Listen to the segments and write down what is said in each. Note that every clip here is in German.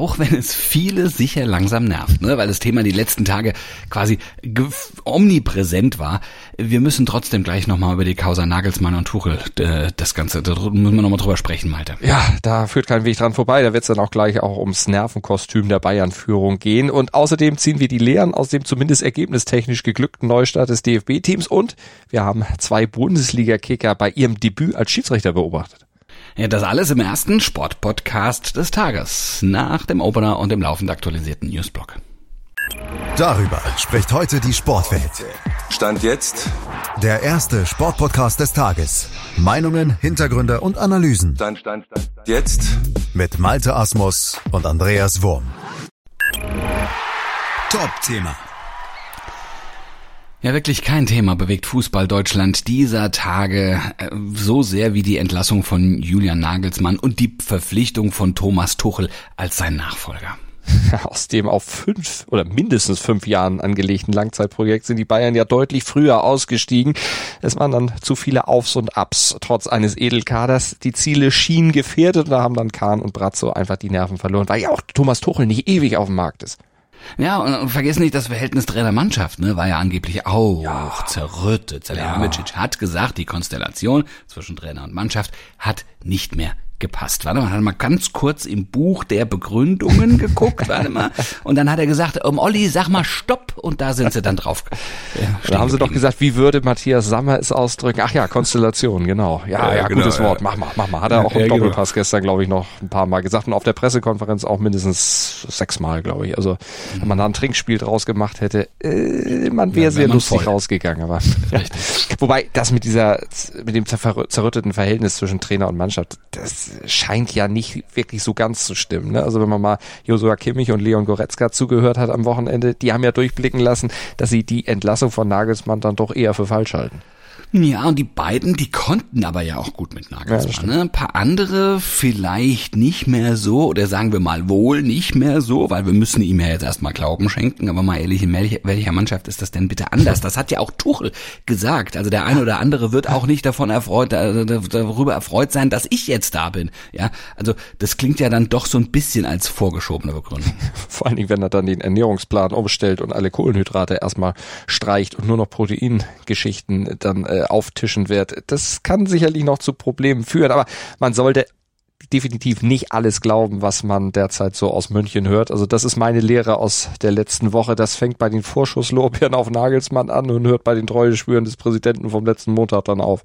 auch wenn es viele sicher langsam nervt, ne? weil das Thema die letzten Tage quasi omnipräsent war. Wir müssen trotzdem gleich nochmal über die Causa Nagelsmann und Tuchel äh, das Ganze, da müssen wir nochmal drüber sprechen, Malte. Ja, da führt kein Weg dran vorbei. Da wird es dann auch gleich auch ums Nervenkostüm der Bayern-Führung gehen. Und außerdem ziehen wir die Lehren aus dem zumindest ergebnistechnisch geglückten Neustart des DFB-Teams und wir haben zwei Bundesliga-Kicker bei ihrem Debüt als Schiedsrichter beobachtet. Ja, das alles im ersten Sportpodcast des Tages, nach dem Opener und dem laufend aktualisierten Newsblog. Darüber spricht heute die Sportwelt. Stand jetzt. Der erste Sportpodcast des Tages. Meinungen, Hintergründe und Analysen. Stand, stand, stand. Jetzt. Mit Malte Asmus und Andreas Wurm. Top-Thema. Ja, wirklich kein Thema bewegt Fußball Deutschland dieser Tage äh, so sehr wie die Entlassung von Julian Nagelsmann und die Verpflichtung von Thomas Tuchel als sein Nachfolger. Aus dem auf fünf oder mindestens fünf Jahren angelegten Langzeitprojekt sind die Bayern ja deutlich früher ausgestiegen. Es waren dann zu viele Aufs und Abs, trotz eines Edelkaders. Die Ziele schienen gefährdet und da haben dann Kahn und Brazzo einfach die Nerven verloren, weil ja auch Thomas Tuchel nicht ewig auf dem Markt ist. Ja, und, vergiss nicht, das Verhältnis Trainer-Mannschaft, ne, war ja angeblich auch ja. zerrüttet. Salihamidzic ja. hat gesagt, die Konstellation zwischen Trainer und Mannschaft hat nicht mehr gepasst. Warte mal, hat mal ganz kurz im Buch der Begründungen geguckt, warte mal. Und dann hat er gesagt, um Olli, sag mal Stopp. Und da sind sie dann drauf. Ja, da haben sie doch gesagt, wie würde Matthias Sammer es ausdrücken? Ach ja, Konstellation, genau. Ja, ja, ja genau, gutes ja. Wort. Mach mal, mach mal. Hat er auch im genau. Doppelpass genau. gestern, glaube ich, noch ein paar Mal gesagt. Und auf der Pressekonferenz auch mindestens sechsmal, glaube ich. Also, wenn man da ein Trinkspiel draus gemacht hätte, äh, man wäre sehr lustig voll. rausgegangen. Aber, Wobei, das mit dieser, mit dem zerrütteten Verhältnis zwischen Trainer und Mannschaft, das scheint ja nicht wirklich so ganz zu stimmen. Ne? Also wenn man mal Josua Kimmich und Leon Goretzka zugehört hat am Wochenende, die haben ja durchblicken lassen, dass sie die Entlassung von Nagelsmann dann doch eher für falsch halten. Ja, und die beiden, die konnten aber ja auch gut mit Nagelsmann. Ja, ne? Ein paar andere vielleicht nicht mehr so, oder sagen wir mal wohl nicht mehr so, weil wir müssen ihm ja jetzt erstmal Glauben schenken. Aber mal ehrlich, in welcher Mannschaft ist das denn bitte anders? Das hat ja auch Tuchel gesagt. Also der eine oder andere wird auch nicht davon erfreut, darüber erfreut sein, dass ich jetzt da bin. Ja, also das klingt ja dann doch so ein bisschen als vorgeschobene Begründung. Vor allen Dingen, wenn er dann den Ernährungsplan umstellt und alle Kohlenhydrate erstmal streicht und nur noch Proteingeschichten dann äh, auftischen wird. Das kann sicherlich noch zu Problemen führen, aber man sollte definitiv nicht alles glauben, was man derzeit so aus München hört. Also das ist meine Lehre aus der letzten Woche. Das fängt bei den Vorschusslorbeeren auf Nagelsmann an und hört bei den Treueschwüren des Präsidenten vom letzten Montag dann auf.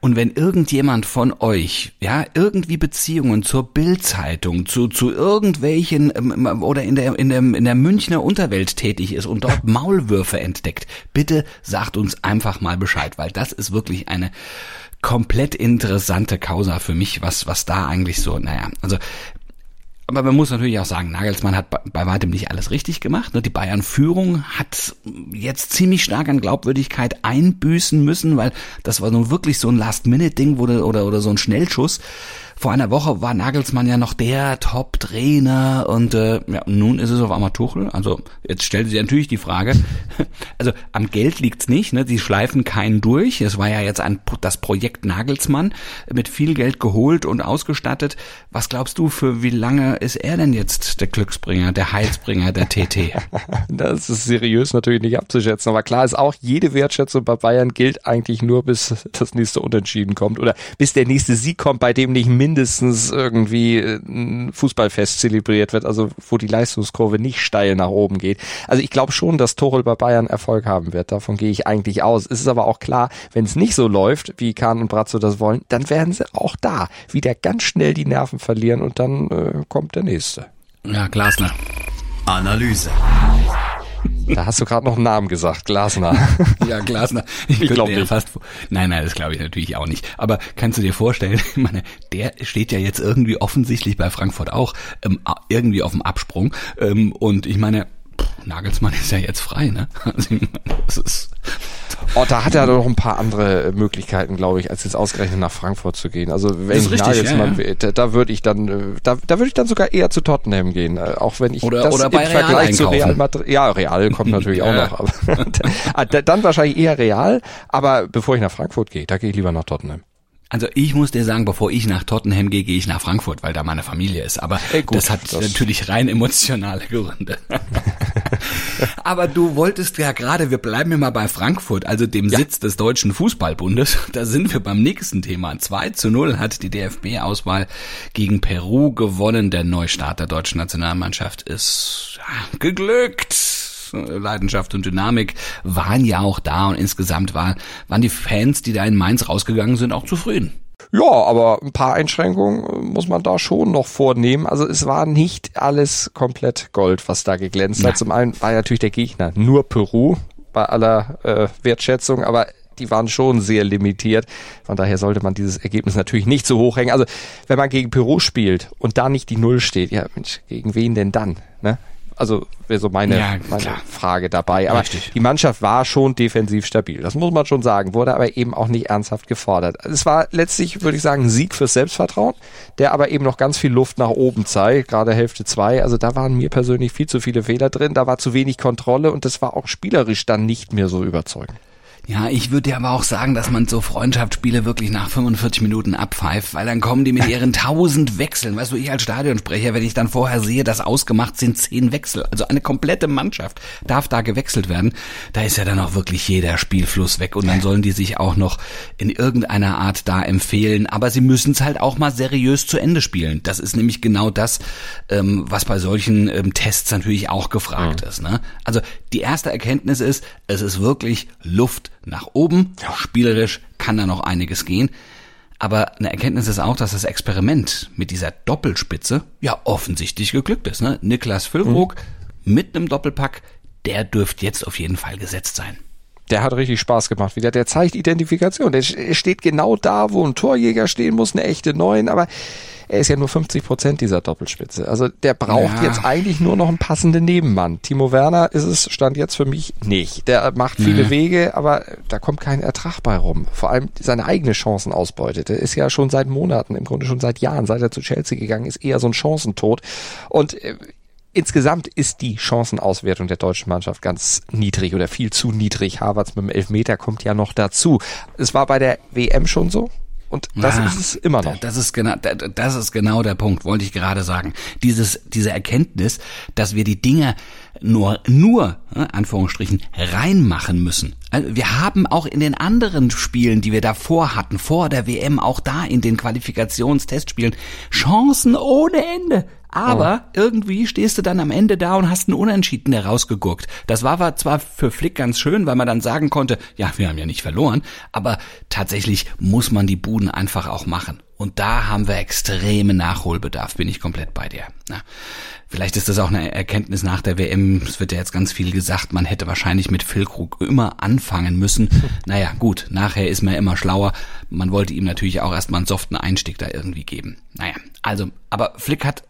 Und wenn irgendjemand von euch, ja, irgendwie Beziehungen zur Bildzeitung, zu, zu irgendwelchen ähm, oder in der, in, der, in der Münchner Unterwelt tätig ist und dort Maulwürfe entdeckt, bitte sagt uns einfach mal Bescheid, weil das ist wirklich eine komplett interessante Causa für mich, was, was da eigentlich so, naja, also aber man muss natürlich auch sagen, Nagelsmann hat bei weitem nicht alles richtig gemacht. Ne? Die Bayern-Führung hat jetzt ziemlich stark an Glaubwürdigkeit einbüßen müssen, weil das war nun wirklich so ein Last-Minute-Ding oder, oder so ein Schnellschuss vor einer Woche war Nagelsmann ja noch der Top-Trainer und äh, ja, nun ist es auf einmal Tuchel. Also jetzt stellt sich natürlich die Frage, also am Geld liegt's nicht, ne? Sie schleifen keinen durch. Es war ja jetzt ein das Projekt Nagelsmann mit viel Geld geholt und ausgestattet. Was glaubst du, für wie lange ist er denn jetzt der Glücksbringer, der Heilsbringer, der TT? das ist seriös natürlich nicht abzuschätzen, aber klar ist auch, jede Wertschätzung bei Bayern gilt eigentlich nur, bis das nächste Unentschieden kommt oder bis der nächste Sieg kommt, bei dem nicht mindestens mindestens irgendwie äh, ein Fußballfest zelebriert wird, also wo die Leistungskurve nicht steil nach oben geht. Also ich glaube schon, dass Torel bei Bayern Erfolg haben wird. Davon gehe ich eigentlich aus. Es ist aber auch klar, wenn es nicht so läuft, wie Kahn und Brazzo das wollen, dann werden sie auch da wieder ganz schnell die Nerven verlieren und dann äh, kommt der nächste. Ja, Glasner. Analyse. Da hast du gerade noch einen Namen gesagt, Glasner. ja, Glasner. Ich, ich glaube nicht. Fast, nein, nein, das glaube ich natürlich auch nicht. Aber kannst du dir vorstellen, ich meine, der steht ja jetzt irgendwie offensichtlich bei Frankfurt auch ähm, irgendwie auf dem Absprung. Ähm, und ich meine, Nagelsmann ist ja jetzt frei, ne? Also, das ist Oh, da hat er doch ein paar andere Möglichkeiten, glaube ich, als jetzt ausgerechnet nach Frankfurt zu gehen. Also wenn ich Nagelsmann, ja, ja. da, da würde ich dann, äh, da, da würde ich dann sogar eher zu Tottenham gehen, äh, auch wenn ich oder, das oder bei im Real Vergleich zu Real Madrid, ja, Real kommt natürlich auch noch, aber dann wahrscheinlich eher Real, aber bevor ich nach Frankfurt gehe, da gehe ich lieber nach Tottenham. Also ich muss dir sagen, bevor ich nach Tottenham gehe, gehe ich nach Frankfurt, weil da meine Familie ist. Aber Ey, gut, das hat das natürlich rein emotionale Gründe. Aber du wolltest ja gerade, wir bleiben immer bei Frankfurt, also dem ja. Sitz des Deutschen Fußballbundes. Da sind wir beim nächsten Thema. 2 zu 0 hat die DFB-Auswahl gegen Peru gewonnen. Der Neustart der deutschen Nationalmannschaft ist geglückt. Leidenschaft und Dynamik waren ja auch da und insgesamt war, waren die Fans, die da in Mainz rausgegangen sind, auch zufrieden. Ja, aber ein paar Einschränkungen muss man da schon noch vornehmen. Also es war nicht alles komplett Gold, was da geglänzt hat. Zum einen war natürlich der Gegner nur Peru bei aller äh, Wertschätzung, aber die waren schon sehr limitiert. Von daher sollte man dieses Ergebnis natürlich nicht so hoch hängen. Also wenn man gegen Peru spielt und da nicht die Null steht, ja Mensch, gegen wen denn dann? Ne? Also wäre so meine, ja, meine Frage dabei. Aber Richtig. die Mannschaft war schon defensiv stabil. Das muss man schon sagen. Wurde aber eben auch nicht ernsthaft gefordert. Es war letztlich, würde ich sagen, ein Sieg fürs Selbstvertrauen, der aber eben noch ganz viel Luft nach oben zeigt. Gerade Hälfte zwei. Also da waren mir persönlich viel zu viele Fehler drin. Da war zu wenig Kontrolle und das war auch spielerisch dann nicht mehr so überzeugend. Ja, ich würde dir aber auch sagen, dass man so Freundschaftsspiele wirklich nach 45 Minuten abpfeift, weil dann kommen die mit ihren tausend Wechseln. Weißt du, ich als Stadionsprecher, wenn ich dann vorher sehe, dass ausgemacht sind zehn Wechsel, also eine komplette Mannschaft darf da gewechselt werden, da ist ja dann auch wirklich jeder Spielfluss weg und dann sollen die sich auch noch in irgendeiner Art da empfehlen. Aber sie müssen es halt auch mal seriös zu Ende spielen. Das ist nämlich genau das, ähm, was bei solchen ähm, Tests natürlich auch gefragt mhm. ist. Ne? Also die erste Erkenntnis ist, es ist wirklich Luft nach oben. Spielerisch kann da noch einiges gehen. Aber eine Erkenntnis ist auch, dass das Experiment mit dieser Doppelspitze ja offensichtlich geglückt ist. Ne? Niklas Füllkrug mhm. mit einem Doppelpack, der dürfte jetzt auf jeden Fall gesetzt sein. Der hat richtig Spaß gemacht wieder. Der zeigt Identifikation. Der steht genau da, wo ein Torjäger stehen muss, eine echte Neun. Aber er ist ja nur 50 Prozent dieser Doppelspitze. Also der braucht ja. jetzt eigentlich nur noch einen passenden Nebenmann. Timo Werner ist es, stand jetzt für mich nicht. Der macht viele mhm. Wege, aber da kommt kein Ertrag bei rum. Vor allem seine eigene Chancen ausbeutet. Er ist ja schon seit Monaten, im Grunde schon seit Jahren, seit er zu Chelsea gegangen ist, eher so ein Chancentod. Und äh, Insgesamt ist die Chancenauswertung der deutschen Mannschaft ganz niedrig oder viel zu niedrig. Havertz mit dem Elfmeter kommt ja noch dazu. Es war bei der WM schon so. Und das ah, ist es immer noch. Das ist genau, das ist genau der Punkt, wollte ich gerade sagen. Dieses, diese Erkenntnis, dass wir die Dinge nur, nur, ne, Anführungsstrichen, reinmachen müssen. Also wir haben auch in den anderen Spielen, die wir davor hatten, vor der WM, auch da in den Qualifikationstestspielen, Chancen ohne Ende. Aber oh. irgendwie stehst du dann am Ende da und hast einen Unentschieden herausgeguckt. Das war zwar für Flick ganz schön, weil man dann sagen konnte, ja, wir haben ja nicht verloren, aber tatsächlich muss man die Buden einfach auch machen. Und da haben wir extreme Nachholbedarf, bin ich komplett bei dir. Na, vielleicht ist das auch eine Erkenntnis nach der WM. Es wird ja jetzt ganz viel gesagt, man hätte wahrscheinlich mit Phil Krug immer anfangen müssen. Naja, gut, nachher ist man immer schlauer. Man wollte ihm natürlich auch erstmal einen soften Einstieg da irgendwie geben. Naja, also, aber Flick hat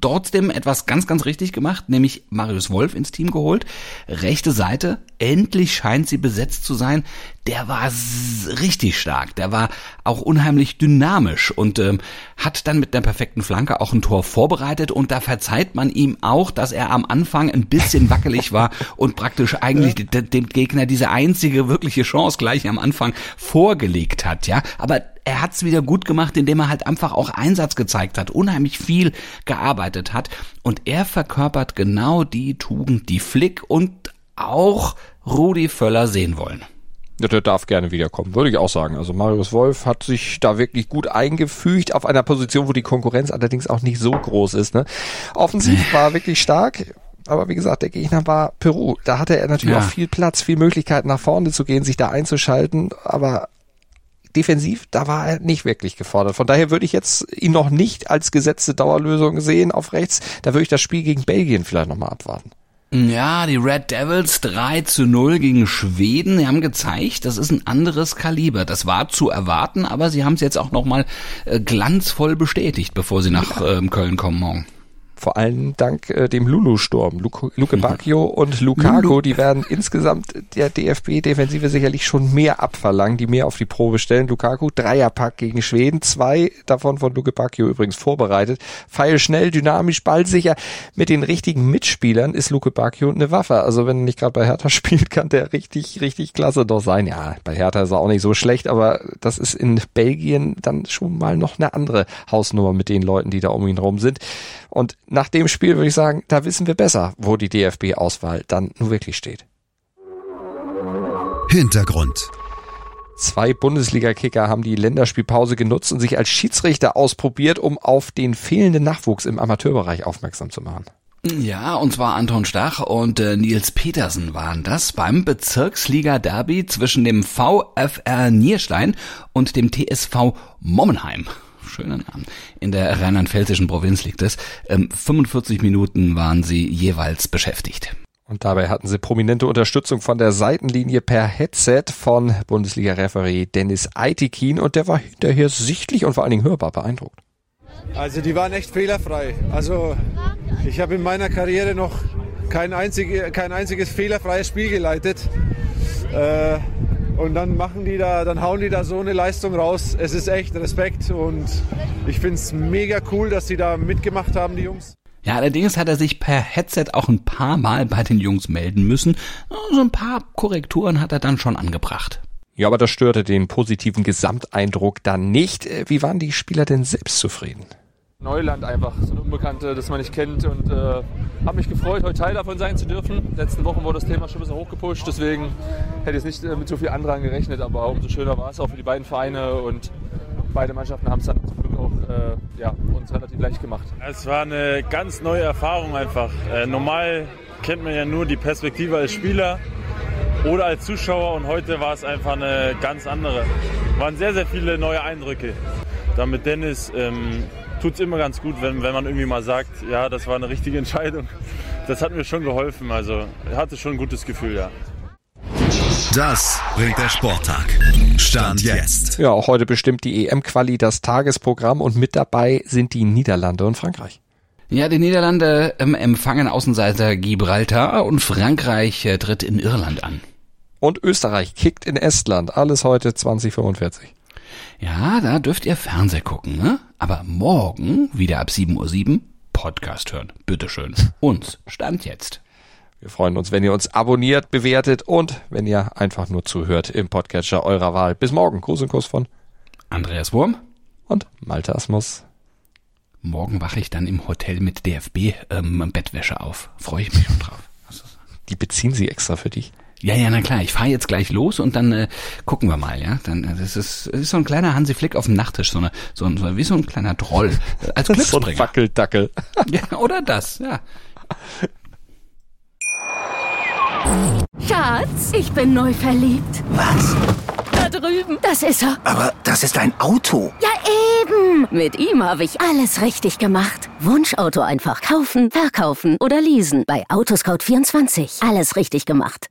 trotzdem etwas ganz, ganz richtig gemacht, nämlich Marius Wolf ins Team geholt. Rechte Seite, endlich scheint sie besetzt zu sein. Der war richtig stark, der war auch unheimlich dynamisch und ähm, hat dann mit der perfekten Flanke auch ein Tor vorbereitet und da verzeiht man ihm auch, dass er am Anfang ein bisschen wackelig war und praktisch eigentlich ja. dem Gegner diese einzige wirkliche Chance gleich am Anfang vorgelegt hat, ja. Aber er hat's wieder gut gemacht, indem er halt einfach auch Einsatz gezeigt hat, unheimlich viel gearbeitet hat. Und er verkörpert genau die Tugend, die Flick und auch Rudi Völler sehen wollen. Ja, der darf gerne wiederkommen, würde ich auch sagen. Also Marius Wolf hat sich da wirklich gut eingefügt auf einer Position, wo die Konkurrenz allerdings auch nicht so groß ist. Ne? Offensiv war wirklich stark. Aber wie gesagt, der Gegner war Peru. Da hatte er natürlich ja. auch viel Platz, viel Möglichkeit nach vorne zu gehen, sich da einzuschalten. Aber defensiv, da war er nicht wirklich gefordert. Von daher würde ich jetzt ihn noch nicht als gesetzte Dauerlösung sehen auf rechts. Da würde ich das Spiel gegen Belgien vielleicht nochmal abwarten. Ja, die Red Devils 3 zu 0 gegen Schweden. Die haben gezeigt, das ist ein anderes Kaliber. Das war zu erwarten, aber sie haben es jetzt auch nochmal äh, glanzvoll bestätigt, bevor sie nach ja. ähm, Köln kommen morgen Vor allem dank äh, dem Lulu-Sturm. Luke, Luke Bacchio und Lukaku, Lulu. die werden insgesamt der DFB-Defensive sicherlich schon mehr abverlangen, die mehr auf die Probe stellen. Lukaku, Dreierpack gegen Schweden, zwei davon von Luke Bacchio übrigens vorbereitet. Pfeil schnell, dynamisch, ballsicher. Mit den richtigen Mitspielern ist Luke Bacchio eine Waffe. Also wenn er nicht gerade bei Hertha spielt, kann der richtig, richtig klasse doch sein. Ja, bei Hertha ist er auch nicht so schlecht, aber das ist in Belgien dann schon mal noch eine andere Hausnummer mit den Leuten, die da um ihn rum sind. Und nach dem Spiel würde ich sagen, da wissen wir besser, wo die DFB-Auswahl dann nun wirklich steht. Hintergrund. Zwei Bundesliga-Kicker haben die Länderspielpause genutzt und sich als Schiedsrichter ausprobiert, um auf den fehlenden Nachwuchs im Amateurbereich aufmerksam zu machen. Ja, und zwar Anton Stach und äh, Nils Petersen waren das beim Bezirksliga-Derby zwischen dem VfR Nierstein und dem TSV Mommenheim schöner Name. In der rheinland-pfälzischen Provinz liegt es. Ähm, 45 Minuten waren sie jeweils beschäftigt. Und dabei hatten sie prominente Unterstützung von der Seitenlinie per Headset von Bundesliga-Referee Dennis Aitikin und der war hinterher sichtlich und vor allen Dingen hörbar beeindruckt. Also die waren echt fehlerfrei. Also ich habe in meiner Karriere noch kein, einzig, kein einziges fehlerfreies Spiel geleitet. Äh, und dann machen die da, dann hauen die da so eine Leistung raus. Es ist echt Respekt und ich finde es mega cool, dass sie da mitgemacht haben, die Jungs. Ja, allerdings hat er sich per Headset auch ein paar Mal bei den Jungs melden müssen. So ein paar Korrekturen hat er dann schon angebracht. Ja, aber das störte den positiven Gesamteindruck dann nicht. Wie waren die Spieler denn selbst zufrieden? Neuland einfach, so eine Unbekannte, das man nicht kennt und äh, habe mich gefreut, heute Teil davon sein zu dürfen. Letzten Wochen wurde das Thema schon ein bisschen hochgepusht, deswegen hätte ich nicht äh, mit so viel Andrang gerechnet, aber umso schöner war es auch für die beiden Vereine und beide Mannschaften haben es dann zum Glück auch äh, ja, uns relativ leicht gemacht. Es war eine ganz neue Erfahrung einfach. Äh, normal kennt man ja nur die Perspektive als Spieler oder als Zuschauer und heute war es einfach eine ganz andere. Es waren sehr, sehr viele neue Eindrücke. Da mit Dennis ähm, tut es immer ganz gut, wenn, wenn man irgendwie mal sagt, ja, das war eine richtige Entscheidung. Das hat mir schon geholfen. Also hatte schon ein gutes Gefühl, ja. Das bringt der Sporttag. Stand jetzt. Ja, auch heute bestimmt die EM-Quali das Tagesprogramm und mit dabei sind die Niederlande und Frankreich. Ja, die Niederlande ähm, empfangen Außenseiter Gibraltar und Frankreich äh, tritt in Irland an. Und Österreich kickt in Estland. Alles heute 2045. Ja, da dürft ihr Fernseh gucken, ne? Aber morgen, wieder ab 7.07 Uhr, Podcast hören. Bitteschön. Uns. Stand jetzt. Wir freuen uns, wenn ihr uns abonniert, bewertet und wenn ihr einfach nur zuhört im Podcatcher eurer Wahl. Bis morgen. Gruß und Kuss von Andreas Wurm und Malte Asmus. Morgen wache ich dann im Hotel mit DFB ähm, Bettwäsche auf. Freue ich mich schon drauf. Die beziehen sie extra für dich. Ja, ja, na klar. Ich fahre jetzt gleich los und dann äh, gucken wir mal, ja. Dann äh, das ist, das ist so ein kleiner Hansi Flick auf dem Nachttisch, so eine, so ein, so, wie so ein kleiner Troll äh, als Glücksbringer. so ein Wackeldackel. ja, oder das, ja. Schatz, ich bin neu verliebt. Was? Da drüben. Das ist er. Aber das ist ein Auto. Ja, eben. Mit ihm habe ich alles richtig gemacht. Wunschauto einfach kaufen, verkaufen oder leasen. Bei Autoscout24. Alles richtig gemacht.